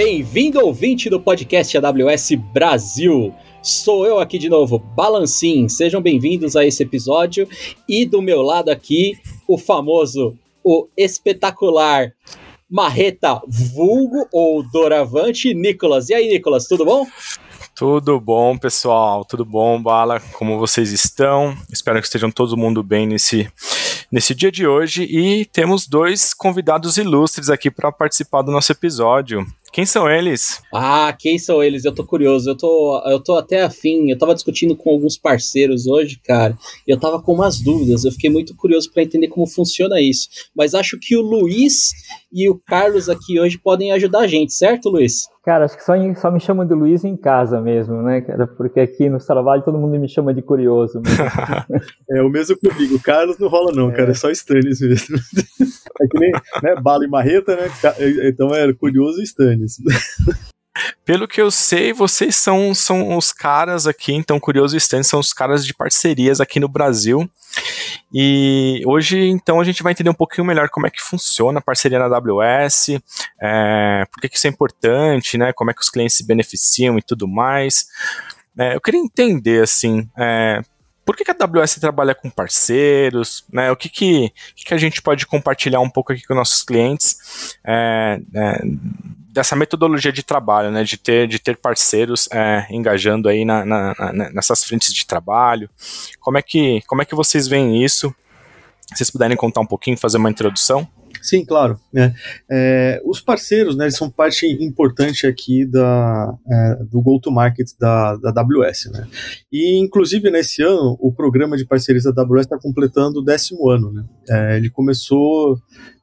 Bem-vindo, ouvinte do podcast AWS Brasil. Sou eu aqui de novo, Balancim. Sejam bem-vindos a esse episódio. E do meu lado aqui, o famoso, o espetacular Marreta Vulgo ou Doravante, Nicolas. E aí, Nicolas, tudo bom? Tudo bom, pessoal? Tudo bom, Bala? Como vocês estão? Espero que estejam todo mundo bem nesse, nesse dia de hoje. E temos dois convidados ilustres aqui para participar do nosso episódio. Quem são eles? Ah, quem são eles? Eu tô curioso. Eu tô, eu tô até afim. Eu tava discutindo com alguns parceiros hoje, cara. E eu tava com umas dúvidas. Eu fiquei muito curioso para entender como funciona isso. Mas acho que o Luiz e o Carlos aqui hoje podem ajudar a gente, certo, Luiz? Cara, acho que só, só me chamam de Luiz em casa mesmo, né, cara? Porque aqui no trabalho todo mundo me chama de curioso. é o mesmo comigo. O Carlos não rola, não, é. cara. É só Stannis mesmo. é que nem né, bala e marreta, né? Então é curioso e Stannis. Pelo que eu sei, vocês são, são os caras aqui, então Curioso Stannis são os caras de parcerias aqui no Brasil. E hoje, então, a gente vai entender um pouquinho melhor como é que funciona a parceria na AWS, é, por que, que isso é importante, né? Como é que os clientes se beneficiam e tudo mais. É, eu queria entender, assim, é, por que, que, a AWS trabalha com parceiros, né? O que, que, que, a gente pode compartilhar um pouco aqui com nossos clientes é, é, dessa metodologia de trabalho, né? De ter, de ter parceiros é, engajando aí na, na, na, nessas frentes de trabalho. Como é que, como é que vocês veem isso? Se vocês puderem contar um pouquinho, fazer uma introdução. Sim, claro. É, é, os parceiros, né, são parte importante aqui da, é, do go-to-market da, da AWS, né? E, inclusive, nesse ano, o programa de parcerias da AWS está completando o décimo ano, né? É, ele começou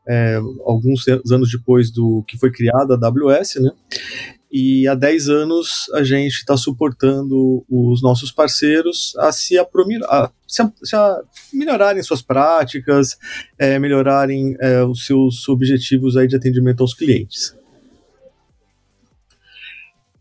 é, alguns anos depois do que foi criada a AWS, né? E há 10 anos a gente está suportando os nossos parceiros a se, a, se, a, se a melhorarem suas práticas, é, melhorarem é, os seus objetivos aí de atendimento aos clientes.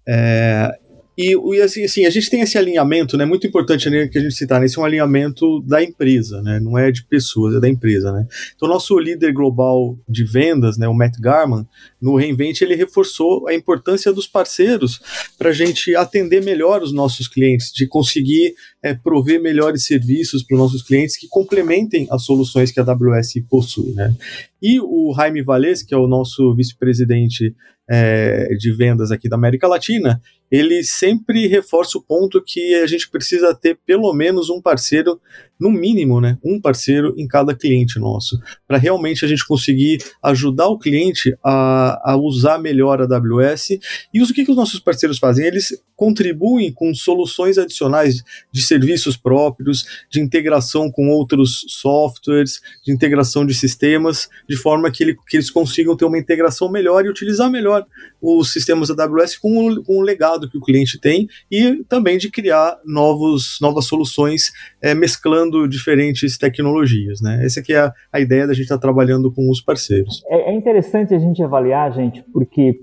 É, e, assim, assim, a gente tem esse alinhamento, né, muito importante que a gente citar, né, esse é um alinhamento da empresa, né, não é de pessoas, é da empresa, né. Então, nosso líder global de vendas, né, o Matt Garman, no Reinvent, ele reforçou a importância dos parceiros para a gente atender melhor os nossos clientes, de conseguir é, prover melhores serviços para os nossos clientes que complementem as soluções que a AWS possui, né. E o Jaime Valles, que é o nosso vice-presidente é, de vendas aqui da América Latina, ele sempre reforça o ponto que a gente precisa ter pelo menos um parceiro, no mínimo, né, um parceiro em cada cliente nosso, para realmente a gente conseguir ajudar o cliente a, a usar melhor a AWS. E o que, que os nossos parceiros fazem? Eles contribuem com soluções adicionais de serviços próprios, de integração com outros softwares, de integração de sistemas, de forma que, ele, que eles consigam ter uma integração melhor e utilizar melhor os sistemas AWS com o, com o legado que o cliente tem e também de criar novos, novas soluções é, mesclando diferentes tecnologias. Né? Essa aqui é a, a ideia da gente estar tá trabalhando com os parceiros. É, é interessante a gente avaliar, gente, porque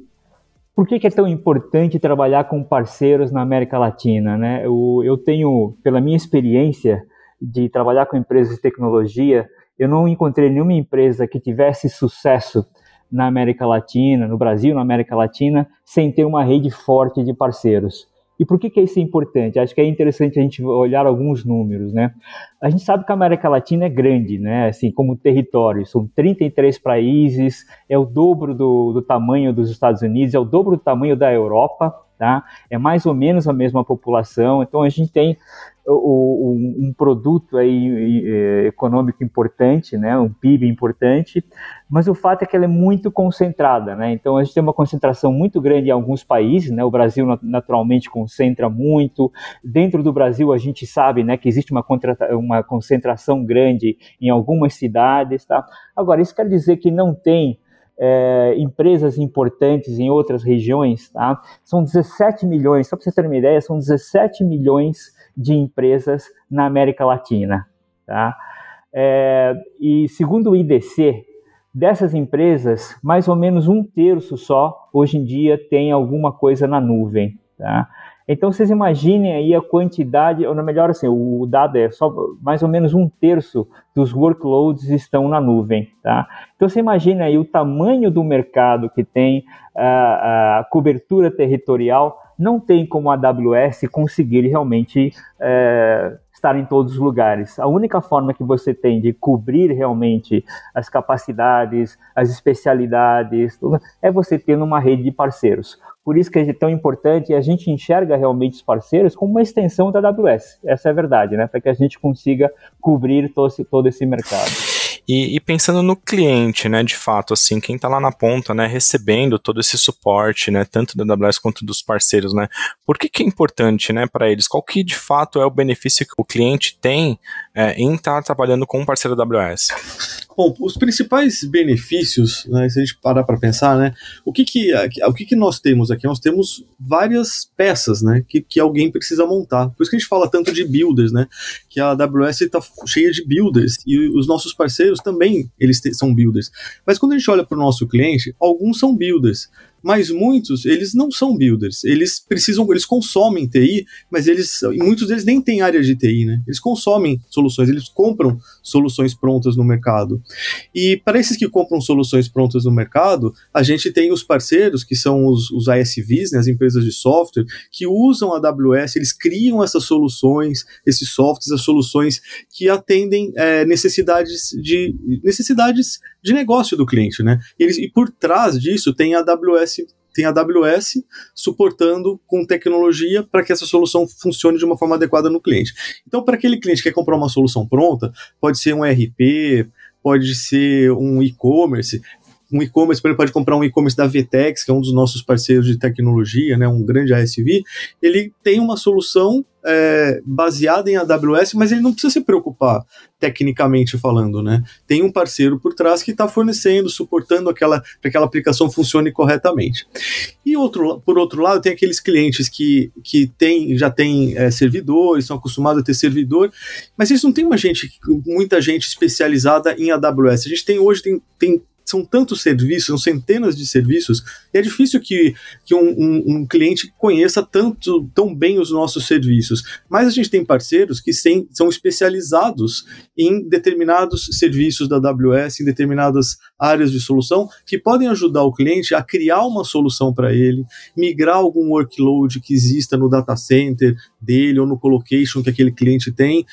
por que, que, é tão importante trabalhar com parceiros na América Latina? Né? Eu, eu, tenho, pela minha experiência de trabalhar com empresas de tecnologia, eu não encontrei nenhuma empresa que tivesse sucesso na América Latina, no Brasil, na América Latina, sem ter uma rede forte de parceiros. E por que, que isso é importante? Acho que é interessante a gente olhar alguns números, né? A gente sabe que a América Latina é grande, né? Assim, como território, são 33 países, é o dobro do, do tamanho dos Estados Unidos, é o dobro do tamanho da Europa, tá? É mais ou menos a mesma população, então a gente tem o, um produto aí, é, econômico importante, né, um PIB importante, mas o fato é que ela é muito concentrada, né, então a gente tem uma concentração muito grande em alguns países, né, o Brasil naturalmente concentra muito, dentro do Brasil a gente sabe, né, que existe uma, uma concentração grande em algumas cidades, tá, agora isso quer dizer que não tem é, empresas importantes em outras regiões, tá? São 17 milhões, só para você ter uma ideia, são 17 milhões de empresas na América Latina. Tá? É, e segundo o IDC, dessas empresas, mais ou menos um terço só, hoje em dia, tem alguma coisa na nuvem. Tá? Então vocês imaginem aí a quantidade, ou melhor assim, o dado é só mais ou menos um terço dos workloads estão na nuvem, tá? Então você imagina aí o tamanho do mercado que tem a, a cobertura territorial, não tem como a AWS conseguir realmente é, estar em todos os lugares. A única forma que você tem de cobrir realmente as capacidades, as especialidades, é você tendo uma rede de parceiros. Por isso que é tão importante e a gente enxerga realmente os parceiros como uma extensão da AWS. Essa é a verdade, né? Para que a gente consiga cobrir todo esse, todo esse mercado. E, e, pensando no cliente, né, de fato, assim, quem está lá na ponta, né, recebendo todo esse suporte, né, tanto da AWS quanto dos parceiros, né, por que, que é importante, né, para eles? Qual que de fato é o benefício que o cliente tem é, em estar tá trabalhando com um parceiro da AWS? Bom, os principais benefícios, né, se a gente parar para pensar, né, o que que, o que que nós temos aqui? Nós temos várias peças, né, que, que alguém precisa montar. Por isso que a gente fala tanto de builders, né, que a AWS está cheia de builders e os nossos parceiros também eles são builders. Mas quando a gente olha para o nosso cliente, alguns são builders, mas muitos eles não são builders. Eles precisam, eles consomem TI, mas eles muitos deles nem têm área de TI, né? Eles consomem soluções, eles compram soluções prontas no mercado. E para esses que compram soluções prontas no mercado, a gente tem os parceiros que são os, os ASVs, né, as empresas de software, que usam a AWS, eles criam essas soluções, esses softwares, as soluções que atendem é, necessidades de necessidades de negócio do cliente, né? Eles, e por trás disso tem a AWS tem a AWS suportando com tecnologia para que essa solução funcione de uma forma adequada no cliente. Então, para aquele cliente que quer comprar uma solução pronta, pode ser um RP, pode ser um e-commerce, um e-commerce, exemplo, pode comprar um e-commerce da Vtex, que é um dos nossos parceiros de tecnologia, né, um grande ASV, ele tem uma solução é, baseada em AWS, mas ele não precisa se preocupar tecnicamente falando, né? Tem um parceiro por trás que está fornecendo, suportando aquela para que aquela aplicação funcione corretamente. E outro, por outro lado, tem aqueles clientes que, que tem, já têm é, servidores, são acostumados a ter servidor, mas eles não têm uma gente, muita gente especializada em AWS. A gente tem hoje tem, tem são tantos serviços, são centenas de serviços, e é difícil que, que um, um, um, cliente conheça tanto, tão bem os nossos serviços. Mas a gente tem parceiros que sem, são especializados em determinados serviços da AWS, em determinadas áreas de solução, que podem ajudar o cliente a criar uma solução para ele, migrar algum workload que exista no data center dele ou no colocation que aquele cliente tem,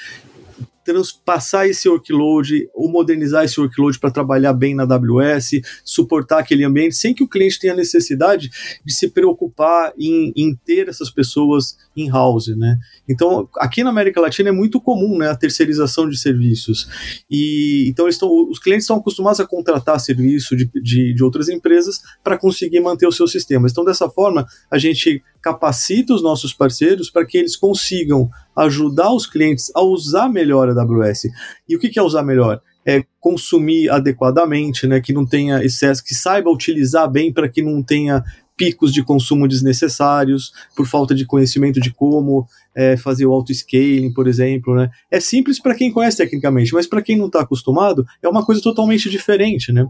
transpassar esse workload ou modernizar esse workload para trabalhar bem na AWS, suportar aquele ambiente, sem que o cliente tenha necessidade de se preocupar em, em ter essas pessoas in-house, né? Então, aqui na América Latina é muito comum, né, a terceirização de serviços. E então eles estão, os clientes estão acostumados a contratar serviço de, de, de outras empresas para conseguir manter os seus sistemas. Então, dessa forma, a gente capacita os nossos parceiros para que eles consigam ajudar os clientes a usar melhor a AWS. E o que é usar melhor? É consumir adequadamente, né, que não tenha excesso, que saiba utilizar bem para que não tenha picos de consumo desnecessários, por falta de conhecimento de como é, fazer o auto-scaling, por exemplo. Né? É simples para quem conhece tecnicamente, mas para quem não está acostumado, é uma coisa totalmente diferente. Né?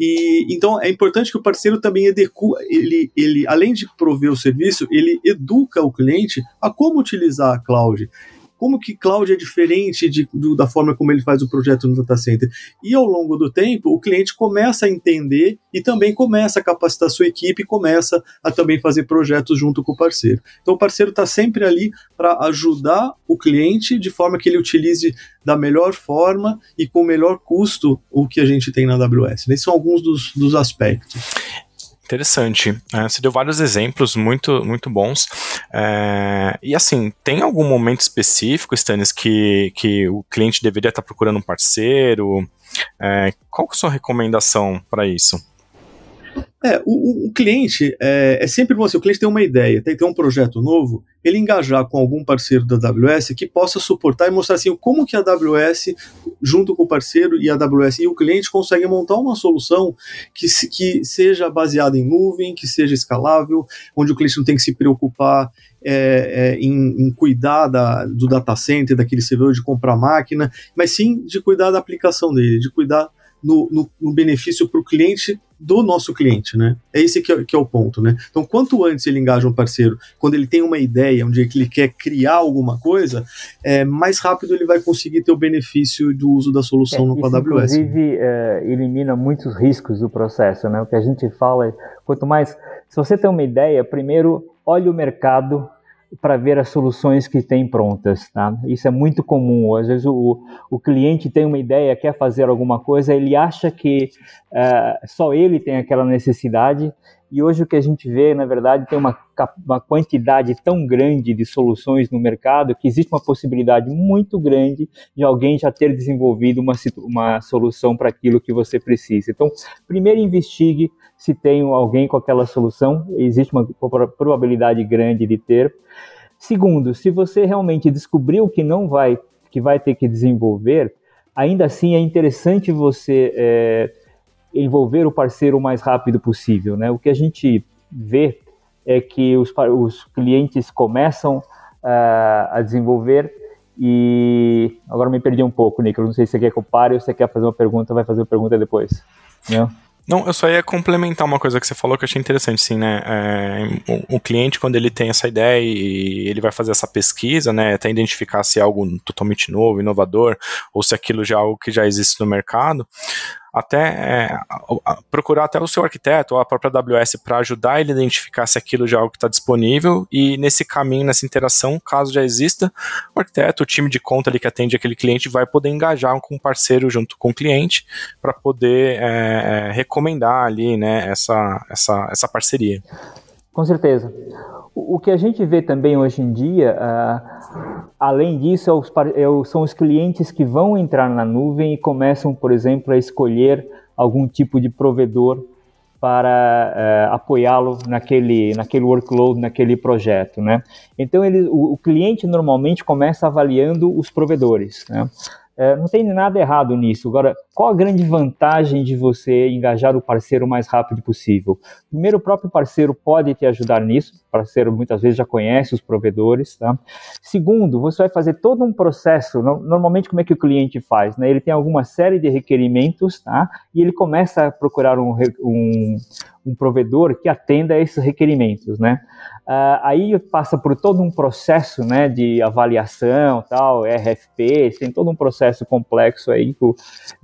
E, então é importante que o parceiro também eduque, ele, ele, além de prover o serviço, ele educa o cliente a como utilizar a cloud como que cloud é diferente de, do, da forma como ele faz o projeto no data center. E ao longo do tempo, o cliente começa a entender e também começa a capacitar a sua equipe e começa a também fazer projetos junto com o parceiro. Então o parceiro está sempre ali para ajudar o cliente de forma que ele utilize da melhor forma e com o melhor custo o que a gente tem na AWS. Esses são alguns dos, dos aspectos. Interessante. É, você deu vários exemplos muito, muito bons. É, e assim, tem algum momento específico, Stanis, que, que o cliente deveria estar procurando um parceiro? É, qual é a sua recomendação para isso? É, o, o cliente é, é, sempre bom assim, o cliente tem uma ideia, tem, um projeto novo, ele engajar com algum parceiro da AWS que possa suportar e mostrar assim como que a AWS, junto com o parceiro e a AWS e o cliente, conseguem montar uma solução que, que seja baseada em nuvem, que seja escalável, onde o cliente não tem que se preocupar é, é, em, em, cuidar da, do data center, daquele servidor, de comprar máquina, mas sim de cuidar da aplicação dele, de cuidar no, no, no benefício para o cliente do nosso cliente, né? É esse que é, que é, o ponto, né? Então, quanto antes ele engaja um parceiro, quando ele tem uma ideia, onde ele quer criar alguma coisa, é, mais rápido ele vai conseguir ter o benefício do uso da solução é, no isso, AWS. Inclusive, é, elimina muitos riscos do processo, né? O que a gente fala é, quanto mais, se você tem uma ideia, primeiro olhe o mercado para ver as soluções que tem prontas. Tá? Isso é muito comum. Às vezes o, o cliente tem uma ideia, quer fazer alguma coisa, ele acha que uh, só ele tem aquela necessidade. E hoje o que a gente vê, na verdade, tem uma, uma quantidade tão grande de soluções no mercado que existe uma possibilidade muito grande de alguém já ter desenvolvido uma, uma solução para aquilo que você precisa. Então, primeiro investigue se tem alguém com aquela solução, existe uma probabilidade grande de ter. Segundo, se você realmente descobriu que não vai, que vai ter que desenvolver, ainda assim é interessante você é, envolver o parceiro o mais rápido possível. Né? O que a gente vê é que os, os clientes começam uh, a desenvolver e agora me perdi um pouco, Nicolas. Não sei se você quer que eu pare ou se você quer fazer uma pergunta, vai fazer uma pergunta depois. Não? Não, eu só ia complementar uma coisa que você falou que eu achei interessante, sim, né? É, o, o, cliente, quando ele tem essa ideia e ele vai fazer essa pesquisa, né? Até identificar se é algo totalmente novo, inovador, ou se aquilo já é algo que já existe no mercado, até é, procurar até o seu arquiteto ou a própria AWS para ajudar ele a identificar se aquilo já é algo que está disponível e nesse caminho, nessa interação, caso já exista, o arquiteto, o time de conta ali que atende aquele cliente vai poder engajar com um parceiro junto com o cliente para poder é, é, recomendar ali né, essa, essa, essa parceria. Com certeza. O que a gente vê também hoje em dia, uh, além disso, é os, é, são os clientes que vão entrar na nuvem e começam, por exemplo, a escolher algum tipo de provedor para uh, apoiá-lo naquele, naquele workload, naquele projeto, né? Então, ele, o, o cliente normalmente começa avaliando os provedores, né? É, não tem nada errado nisso. Agora, qual a grande vantagem de você engajar o parceiro o mais rápido possível? Primeiro, o próprio parceiro pode te ajudar nisso. O parceiro muitas vezes já conhece os provedores. Tá? Segundo, você vai fazer todo um processo. Normalmente, como é que o cliente faz? Né? Ele tem alguma série de requerimentos tá? e ele começa a procurar um, um, um provedor que atenda a esses requerimentos, né? Uh, aí passa por todo um processo, né, de avaliação, tal, RFP, tem todo um processo complexo aí que,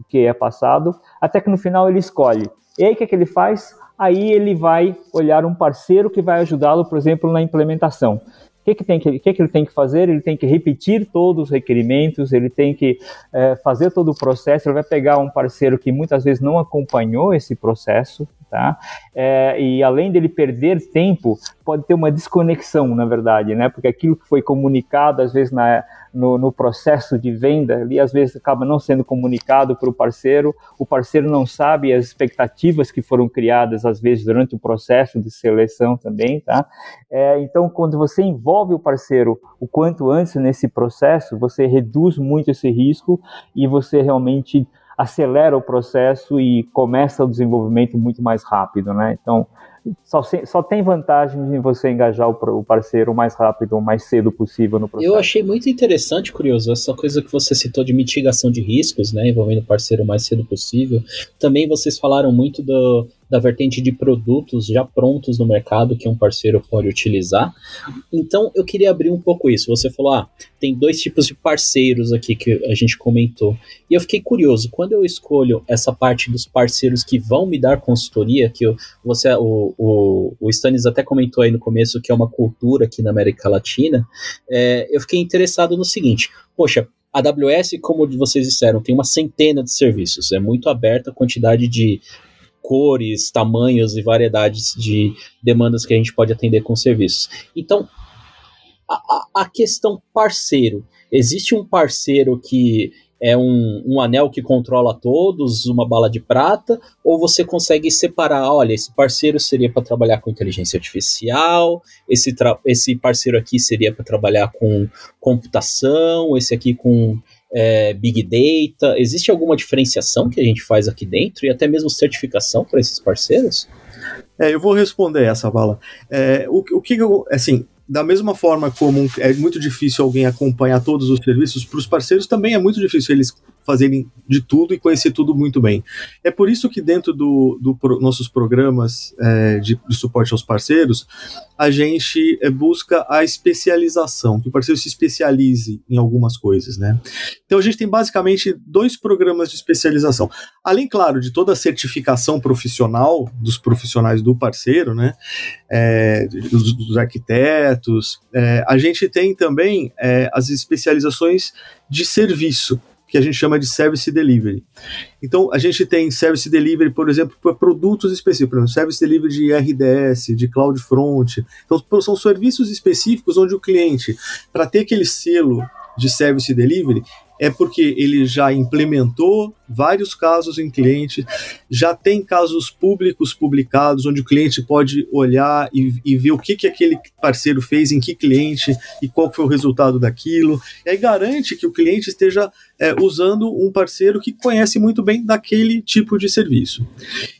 que é passado, até que no final ele escolhe. E aí o que, é que ele faz? Aí ele vai olhar um parceiro que vai ajudá-lo, por exemplo, na implementação. O que, que, tem que, que, que ele tem que fazer? Ele tem que repetir todos os requerimentos, ele tem que é, fazer todo o processo, ele vai pegar um parceiro que muitas vezes não acompanhou esse processo, tá? É, e além dele perder tempo, pode ter uma desconexão, na verdade, né? Porque aquilo que foi comunicado, às vezes, na, no, no processo de venda, ali às vezes acaba não sendo comunicado para o parceiro, o parceiro não sabe as expectativas que foram criadas, às vezes, durante o processo de seleção também, tá? É, então, quando você envolve o parceiro o quanto antes nesse processo, você reduz muito esse risco e você realmente acelera o processo e começa o desenvolvimento muito mais rápido, né? Então, só, só tem vantagem em você engajar o, o parceiro o mais rápido, o mais cedo possível no processo. Eu achei muito interessante, curioso, essa coisa que você citou de mitigação de riscos, né? Envolvendo o parceiro o mais cedo possível. Também vocês falaram muito do, da vertente de produtos já prontos no mercado que um parceiro pode utilizar. Então eu queria abrir um pouco isso. Você falou, ah, tem dois tipos de parceiros aqui que a gente comentou. E eu fiquei curioso, quando eu escolho essa parte dos parceiros que vão me dar consultoria, que eu, você, o, o, o Stanis até comentou aí no começo que é uma cultura aqui na América Latina, é, eu fiquei interessado no seguinte, poxa, a AWS, como vocês disseram, tem uma centena de serviços, é muito aberta a quantidade de cores, tamanhos e variedades de demandas que a gente pode atender com serviços. Então, a, a questão parceiro. Existe um parceiro que é um, um, anel que controla todos, uma bala de prata, ou você consegue separar, olha, esse parceiro seria para trabalhar com inteligência artificial, esse, esse parceiro aqui seria para trabalhar com computação, esse aqui com é, Big Data? Existe alguma diferenciação que a gente faz aqui dentro e até mesmo certificação para esses parceiros? É, eu vou responder essa bala. É, o, o que eu, assim, da mesma forma como é muito difícil alguém acompanhar todos os serviços, para os parceiros também é muito difícil eles fazerem de tudo e conhecer tudo muito bem. É por isso que dentro dos do, do, nossos programas é, de, de, suporte aos parceiros, a gente é, busca a especialização, que o parceiro se especialize em algumas coisas, né? Então a gente tem basicamente dois programas de especialização. Além, claro, de toda a certificação profissional dos profissionais do parceiro, né? É, dos, dos, arquitetos, é, a gente tem também é, as especializações de serviço que a gente chama de service delivery. Então, a gente tem service delivery, por exemplo, para produtos específicos, exemplo, service delivery de RDS, de CloudFront. Então, são serviços específicos onde o cliente, para ter aquele selo de service delivery, é porque ele já implementou vários casos em cliente, já tem casos públicos publicados, onde o cliente pode olhar e, e ver o que, que aquele parceiro fez em que cliente e qual foi o resultado daquilo. E aí garante que o cliente esteja é, usando um parceiro que conhece muito bem daquele tipo de serviço.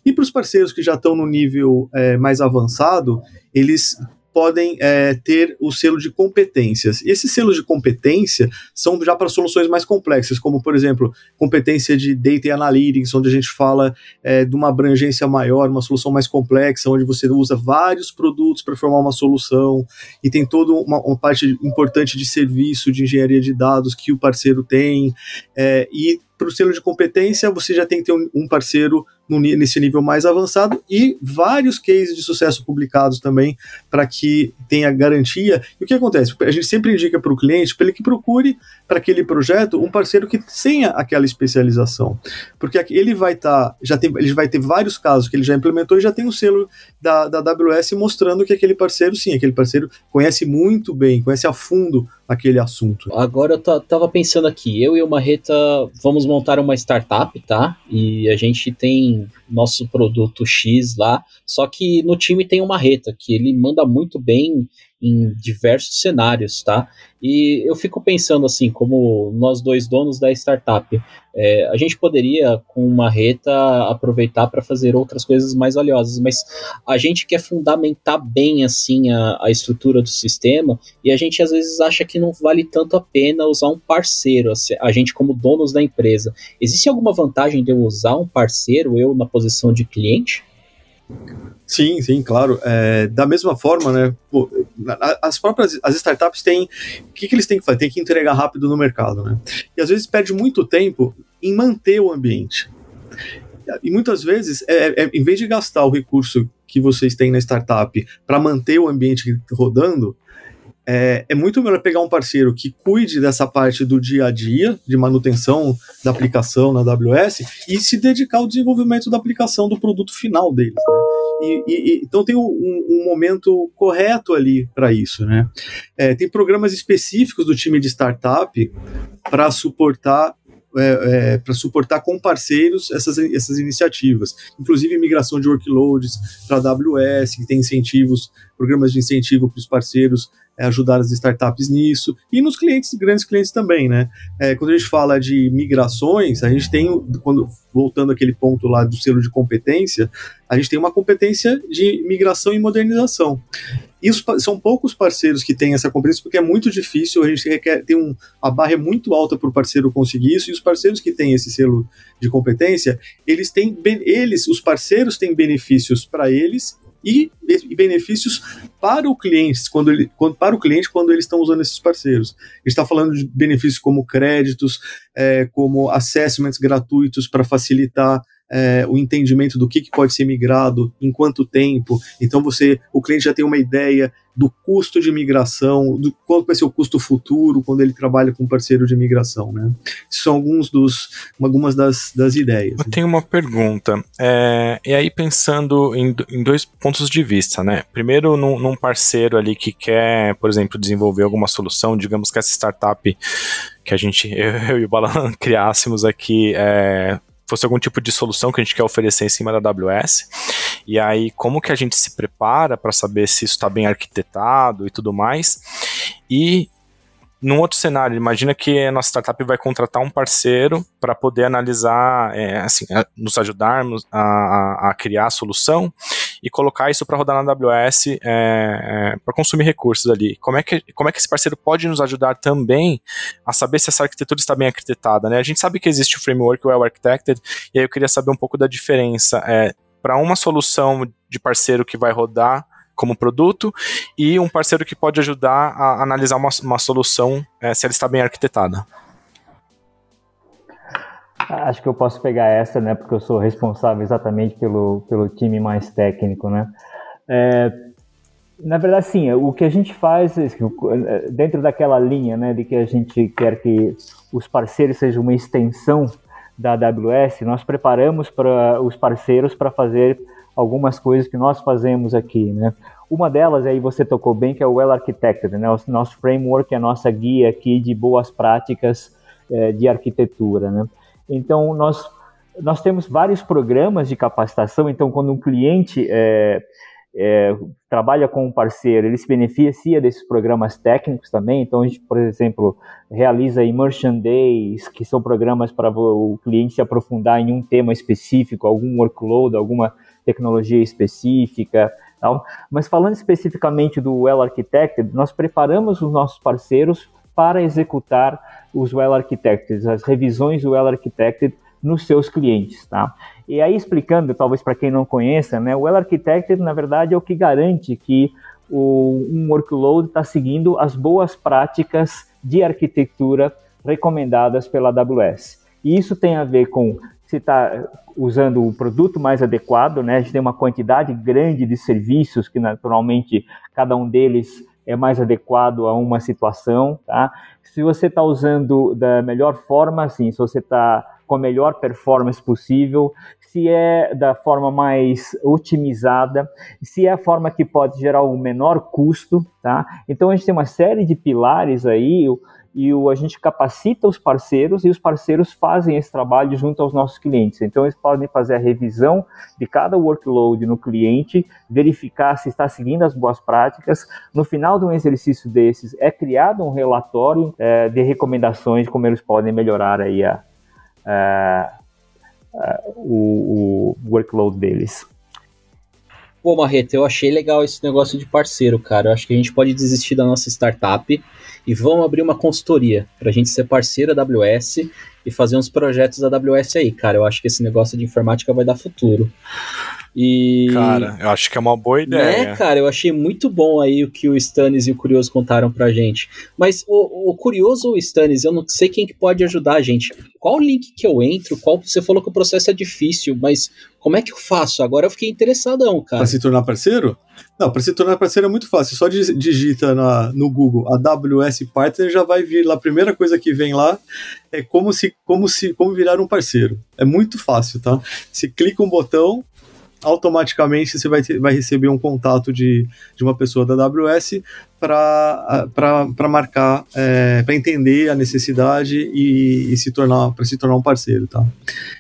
E para os parceiros que já estão no nível é, mais avançado, eles podem é, ter o selo de competências. E esses selos de competência são já para soluções mais complexas, como, por exemplo, competência de Data Analytics, onde a gente fala é, de uma abrangência maior, uma solução mais complexa, onde você usa vários produtos para formar uma solução, e tem toda uma, uma, parte importante de serviço, de engenharia de dados que o parceiro tem, é, e para o selo de competência, você já tem que ter um, um parceiro no, nesse nível mais avançado e vários cases de sucesso publicados também para que tenha garantia. E o que acontece? A gente sempre indica para o cliente para ele que procure para aquele projeto um parceiro que tenha aquela especialização, porque ele vai estar, tá, já tem, ele vai ter vários casos que ele já implementou e já tem o um selo da, da AWS mostrando que aquele parceiro, sim, aquele parceiro conhece muito bem, conhece a fundo aquele assunto. Agora eu tava pensando aqui, eu e o Marreta vamos montar uma startup, tá? E a gente tem nosso produto X lá, só que no time tem o Marreta, que ele manda muito bem em diversos cenários, tá? E eu fico pensando assim, como nós dois donos da startup, é, a gente poderia com uma reta aproveitar para fazer outras coisas mais valiosas, mas a gente quer fundamentar bem assim a, a, estrutura do sistema e a gente às vezes acha que não vale tanto a pena usar um parceiro, a gente como donos da empresa. Existe alguma vantagem de eu usar um parceiro, eu na posição de cliente? Sim, sim, claro. É, da mesma forma, né? As próprias as startups têm. O que, que eles têm que fazer? Tem que entregar rápido no mercado, né? E às vezes perde muito tempo em manter o ambiente. E muitas vezes, é, é, em vez de gastar o recurso que vocês têm na startup para manter o ambiente rodando, é, é, muito melhor pegar um parceiro que cuide dessa parte do dia a dia, de manutenção da aplicação na AWS, e se dedicar ao desenvolvimento da aplicação do produto final deles. Né? E, e, então tem um, um, momento correto ali para isso. Né? É, tem programas específicos do time de startup para suportar é, é, para suportar com parceiros essas, essas iniciativas, inclusive migração de workloads para AWS, que tem incentivos, programas de incentivo para os parceiros é, ajudar as startups nisso, e nos clientes, grandes clientes também, né? É, quando a gente fala de migrações, a gente tem, quando, voltando aquele ponto lá do selo de competência, a gente tem uma competência de migração e modernização. Os, são poucos parceiros que têm essa competência, porque é muito difícil, a gente requer, tem um, a barra é muito alta para o parceiro conseguir isso, e os parceiros que têm esse selo de competência, eles têm, eles, os parceiros têm benefícios para eles e, e, benefícios para o cliente quando ele, quando, para o cliente quando eles estão usando esses parceiros. Está falando de benefícios como créditos, é, como assessments gratuitos para facilitar é, o entendimento do que, que pode ser migrado, em quanto tempo. Então você, o cliente já tem uma ideia do custo de migração, do qual vai ser o custo futuro quando ele trabalha com um parceiro de migração, né? São alguns dos, algumas das, das ideias. Eu tenho uma pergunta, é, e aí pensando em, em, dois pontos de vista, né? Primeiro, num, num, parceiro ali que quer, por exemplo, desenvolver alguma solução, digamos que essa startup que a gente, eu, eu e o Balan criássemos aqui, é, fosse algum tipo de solução que a gente quer oferecer em cima da AWS. E aí, como que a gente se prepara para saber se isso está bem arquitetado e tudo mais. E num outro cenário, imagina que a nossa startup vai contratar um parceiro para poder analisar, é, assim, nos ajudarmos a, a, a, criar a solução e colocar isso para rodar na AWS é, é, para consumir recursos ali. Como é, que, como é que esse parceiro pode nos ajudar também a saber se essa arquitetura está bem arquitetada? Né? A gente sabe que existe o framework Well Architected, e aí eu queria saber um pouco da diferença. É, para uma solução de parceiro que vai rodar como produto e um parceiro que pode ajudar a analisar uma, uma solução é, se ela está bem arquitetada. Acho que eu posso pegar essa, né, porque eu sou responsável exatamente pelo, pelo time mais técnico, né. É, na verdade, sim, o que a gente faz, é dentro daquela linha, né, de que a gente quer que os parceiros sejam uma extensão da AWS, nós preparamos para os parceiros para fazer algumas coisas que nós fazemos aqui, né. Uma delas, aí você tocou bem, que é o Well Architected, né, o nosso framework, a nossa guia aqui de boas práticas é, de arquitetura, né. Então, nós, nós temos vários programas de capacitação. Então, quando um cliente é, é, trabalha com um parceiro, ele se beneficia desses programas técnicos também. Então, a gente, por exemplo, realiza Immersion Days, que são programas para o cliente se aprofundar em um tema específico, algum workload, alguma tecnologia específica. Mas falando especificamente do Well Architected, nós preparamos os nossos parceiros para executar os Well Architected, as revisões Well Architected nos seus clientes, tá? E aí explicando, talvez para quem não conheça, né, o Well Architected na verdade é o que garante que o, um workload está seguindo as boas práticas de arquitetura recomendadas pela AWS. E isso tem a ver com se está usando o produto mais adequado, né? A gente tem uma quantidade grande de serviços que naturalmente cada um deles é mais adequado a uma situação, tá? Se você está usando da melhor forma, assim, se você está com a melhor performance possível, se é da forma mais otimizada, se é a forma que pode gerar o menor custo, tá? Então a gente tem uma série de pilares aí, e o, a gente capacita os parceiros e os parceiros fazem esse trabalho junto aos nossos clientes. Então, eles podem fazer a revisão de cada workload no cliente, verificar se está seguindo as boas práticas. No final de um exercício desses, é criado um relatório é, de recomendações de como eles podem melhorar aí a, a, a o, o workload deles. Pô, Marreta, eu achei legal esse negócio de parceiro, cara. Eu acho que a gente pode desistir da nossa startup e vamos abrir uma consultoria para a gente ser parceiro da AWS e fazer uns projetos da AWS aí, cara. Eu acho que esse negócio de informática vai dar futuro. E... Cara, eu acho que é uma boa ideia. Né, cara, eu achei muito bom aí o que o Stannis e o Curioso contaram pra gente. Mas o, o Curioso ou o Stannis, eu não sei quem que pode ajudar a gente. Qual link que eu entro? Qual Você falou que o processo é difícil, mas como é que eu faço? Agora eu fiquei interessadão, cara. Pra se tornar parceiro? Não, para se tornar parceiro é muito fácil. Só digita na, no Google AWS Partner já vai vir lá. A primeira coisa que vem lá é como se como se como virar um parceiro. É muito fácil, tá? Você clica um botão, automaticamente você vai, ter, vai receber um contato de, de uma pessoa da AWS para marcar, é, para entender a necessidade e, e se tornar para se tornar um parceiro, tá?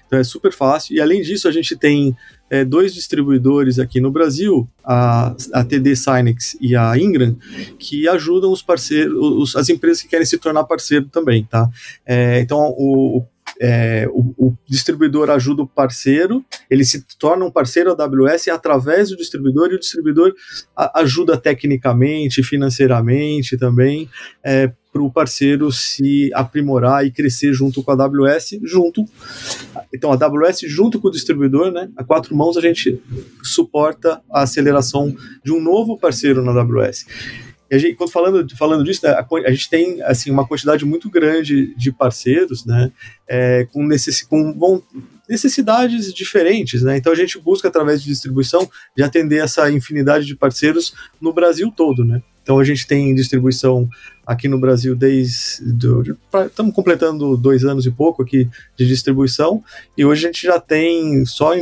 Então é super fácil. E além disso, a gente tem é, dois distribuidores aqui no Brasil, a, a TD Synex e a Ingram, que ajudam os parceiros, os, as empresas que querem se tornar parceiro também, tá? É, então o, é, o, o, distribuidor ajuda o parceiro, ele se torna um parceiro da AWS através do distribuidor e o distribuidor a, ajuda tecnicamente, financeiramente também é, para o parceiro se aprimorar e crescer junto com a AWS, junto. Então a AWS junto com o distribuidor, né? A quatro mãos a gente suporta a aceleração de um novo parceiro na AWS. E a gente, quando falando, falando disso, né, a, a, gente tem assim, uma quantidade muito grande de parceiros né, é, com, necess, com bom, necessidades diferentes. Né? Então a gente busca, através de distribuição, de atender essa infinidade de parceiros no Brasil todo. Né? Então a gente tem distribuição aqui no Brasil desde. estamos completando dois anos e pouco aqui de distribuição, e hoje a gente já tem só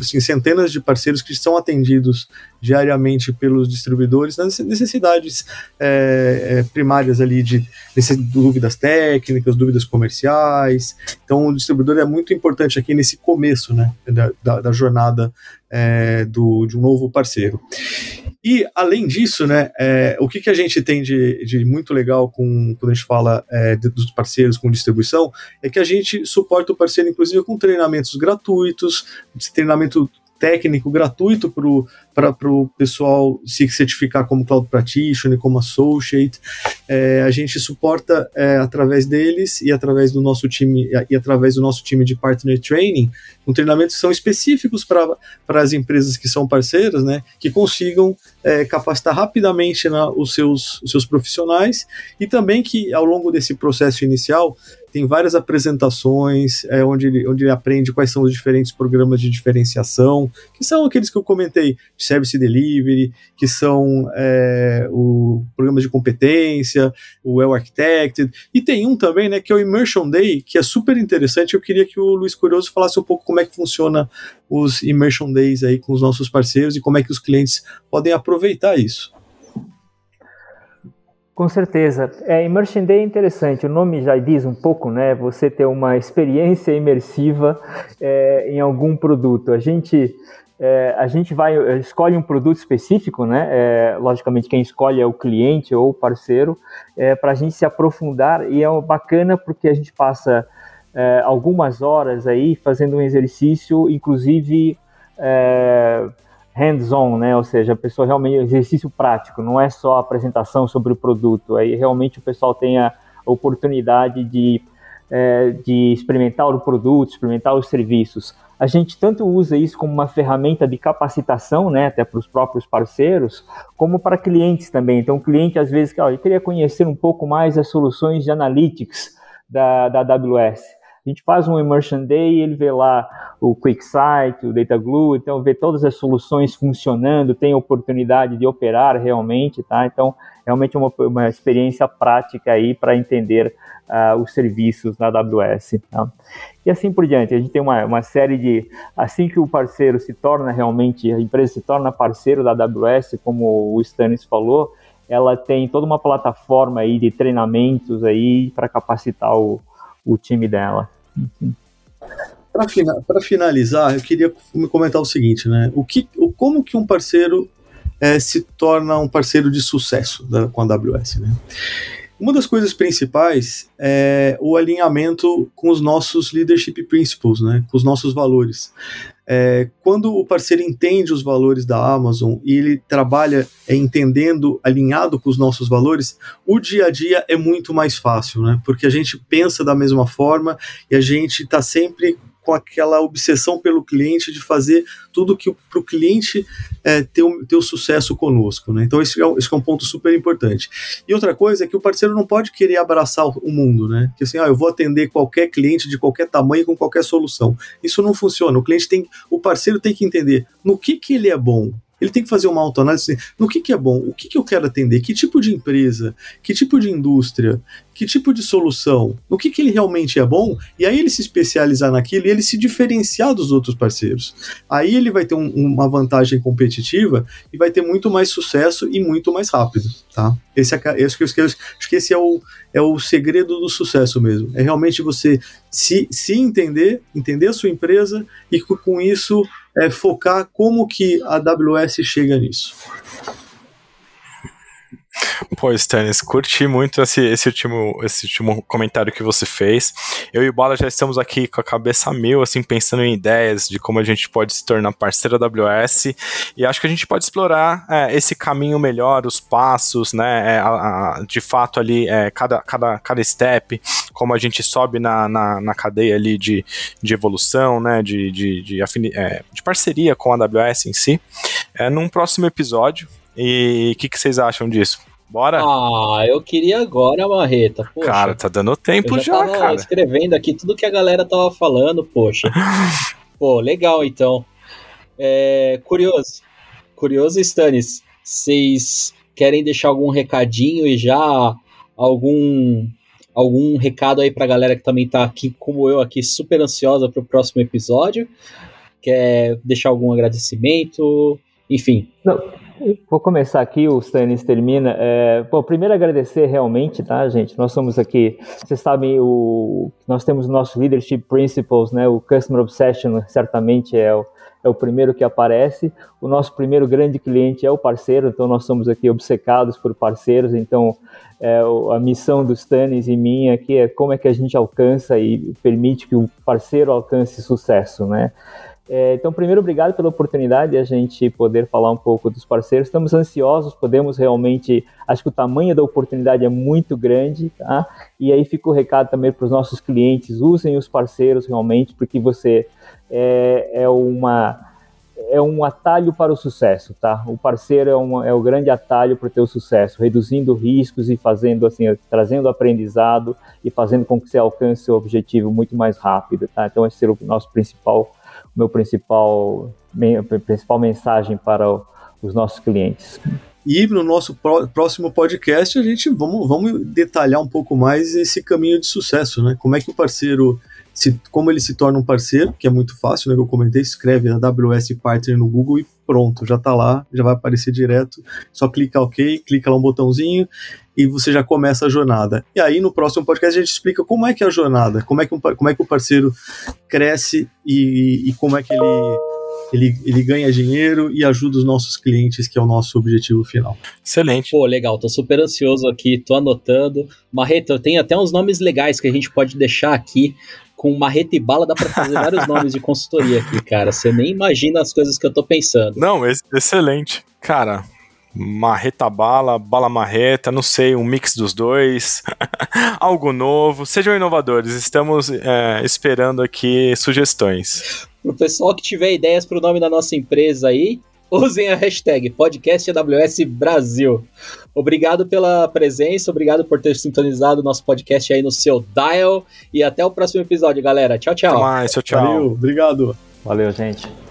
assim, centenas de parceiros que são atendidos diariamente pelos distribuidores nas necessidades é, é, primárias ali de, dúvidas técnicas, dúvidas comerciais. Então o distribuidor é muito importante aqui nesse começo né, da, da, da jornada é, do, de um novo parceiro. E, além disso, né, é, o que, que a gente tem de, de muito legal com, quando a gente fala é, dos parceiros com distribuição é que a gente suporta o parceiro, inclusive, com treinamentos gratuitos, treinamento técnico gratuito para o pessoal se certificar como Cloud Practitioner, como Associate. É, a gente suporta é, através deles e através do nosso time e através do nosso time de Partner Training, um treinamentos que são específicos para as empresas que são parceiras, né, que consigam é, capacitar rapidamente na, os, seus, os seus profissionais e também que ao longo desse processo inicial tem várias apresentações é, onde, ele, onde ele aprende quais são os diferentes programas de diferenciação, que são aqueles que eu comentei, Service Delivery, que são é, o programas de competência, o Well Architected, e tem um também, né, que é o Immersion Day, que é super interessante, eu queria que o Luiz Curioso falasse um pouco como é que funciona os Immersion Days aí com os nossos parceiros e como é que os clientes podem aproveitar isso. Com certeza. É, Immersion Day é interessante, o nome já diz um pouco, né? Você ter uma experiência imersiva é, em algum produto. A gente, é, a gente vai, escolhe um produto específico, né? É, logicamente, quem escolhe é o cliente ou o parceiro, é, para a gente se aprofundar e é bacana porque a gente passa é, algumas horas aí fazendo um exercício, inclusive hands-on, né? Ou seja, a pessoa realmente exercício prático, não é só apresentação sobre o produto. Aí realmente o pessoal tem a oportunidade de, é, de experimentar o produto, experimentar os serviços. A gente tanto usa isso como uma ferramenta de capacitação, né, até para os próprios parceiros, como para clientes também. Então, o cliente às vezes, ó, eu queria conhecer um pouco mais as soluções de analytics da, da AWS a gente faz um Immersion Day e ele vê lá o QuickSight, o Data Glue, então vê todas as soluções funcionando, tem oportunidade de operar realmente, tá? Então, realmente é uma, uma experiência prática aí para entender uh, os serviços da AWS. Tá? E assim por diante, a gente tem uma, uma série de. Assim que o parceiro se torna realmente, a empresa se torna parceiro da AWS, como o Stanis falou, ela tem toda uma plataforma aí de treinamentos aí para capacitar o, o time dela. Para fina, finalizar, eu queria comentar o seguinte, né? O que, como que um parceiro é, se torna um parceiro de sucesso da, com a AWS, né? Uma das coisas principais é o alinhamento com os nossos leadership principles, né, com os nossos valores. É, quando o parceiro entende os valores da Amazon e ele trabalha é, entendendo, alinhado com os nossos valores, o dia a dia é muito mais fácil, né? Porque a gente pensa da mesma forma e a gente está sempre com aquela obsessão pelo cliente de fazer tudo que para o cliente é, ter, um, ter o um sucesso conosco. Né? Então, esse é, esse é um ponto super importante. E outra coisa é que o parceiro não pode querer abraçar o mundo, né? Que assim, ah, eu vou atender qualquer cliente de qualquer tamanho com qualquer solução. Isso não funciona. O cliente tem, o parceiro tem que entender no que, que ele é bom, ele tem que fazer uma autoanálise no que, que é bom, o que, que eu quero atender, que tipo de empresa, que tipo de indústria, que tipo de solução, no que, que ele realmente é bom, e aí ele se especializar naquilo e ele se diferenciar dos outros parceiros. Aí ele vai ter um, uma vantagem competitiva e vai ter muito mais sucesso e muito mais rápido, tá? Esse é, esse, acho que esse é o, é o segredo do sucesso mesmo. É realmente você se, se entender, entender a sua empresa e com isso é, focar como que a AWS chega nisso. Pô, Stannis, curti muito esse, esse, último, esse último comentário que você fez. Eu e o Bola já estamos aqui com a cabeça mil, assim, pensando em ideias de como a gente pode se tornar parceiro da AWS e acho que a gente pode explorar é, esse caminho melhor, os passos, né, é, a, a, de fato ali, é, cada, cada, cada step, como a gente sobe na, na, na cadeia ali de, de evolução, né, de, de, de, é, de parceria com a AWS em si, é, num próximo episódio. E o que, que vocês acham disso? Bora? Ah, eu queria agora, Marreta. Poxa, cara, tá dando tempo eu já, já tava cara. escrevendo aqui tudo que a galera tava falando, poxa. Pô, legal então. É, curioso. Curioso, Stannis. Vocês querem deixar algum recadinho e já algum algum recado aí pra galera que também tá aqui, como eu aqui, super ansiosa pro próximo episódio? Quer deixar algum agradecimento? Enfim. Não, Vou começar aqui, o Stanis termina. É, bom, primeiro agradecer realmente, tá, gente? Nós somos aqui, vocês sabem, o, nós temos o nosso Leadership Principles, né? O Customer Obsession certamente é o, é o primeiro que aparece. O nosso primeiro grande cliente é o parceiro, então nós somos aqui obcecados por parceiros. Então, é, a missão dos Stanis e minha aqui é como é que a gente alcança e permite que o parceiro alcance sucesso, né? É, então, primeiro, obrigado pela oportunidade de a gente poder falar um pouco dos parceiros. Estamos ansiosos, podemos realmente. Acho que o tamanho da oportunidade é muito grande, tá? E aí fica o recado também para os nossos clientes: usem os parceiros realmente, porque você é, é uma é um atalho para o sucesso, tá? O parceiro é, uma, é o grande atalho para o teu sucesso, reduzindo riscos e fazendo assim, trazendo aprendizado e fazendo com que você alcance seu objetivo muito mais rápido, tá? Então esse é o nosso principal, meu principal, minha principal mensagem para os nossos clientes. E no nosso próximo podcast a gente vamos, vamos detalhar um pouco mais esse caminho de sucesso, né? Como é que o parceiro se, como ele se torna um parceiro, que é muito fácil, né? Eu comentei, escreve AWS Partner no Google e pronto, já está lá, já vai aparecer direto. Só clica OK, clica lá um botãozinho e você já começa a jornada. E aí no próximo podcast a gente explica como é que é a jornada, como é que, um, como é que o parceiro cresce e, e como é que ele ele, ele ganha dinheiro e ajuda os nossos clientes, que é o nosso objetivo final. Excelente. Pô, legal, tô super ansioso aqui, tô anotando. Marreta, eu tenho até uns nomes legais que a gente pode deixar aqui com marreta e bala dá para fazer vários nomes de consultoria aqui, cara. Você nem imagina as coisas que eu tô pensando. Não, excelente. Cara, marreta bala, bala marreta, não sei, um mix dos dois, algo novo. Sejam inovadores, estamos é, esperando aqui sugestões. Pro pessoal que tiver ideias pro nome da nossa empresa aí, usem a hashtag podcast AWS Brasil. Obrigado pela presença, obrigado por ter sintonizado o nosso podcast aí no seu dial e até o próximo episódio, galera. Tchau, tchau. Até mais, tchau, tchau. Valeu, obrigado. Valeu, gente.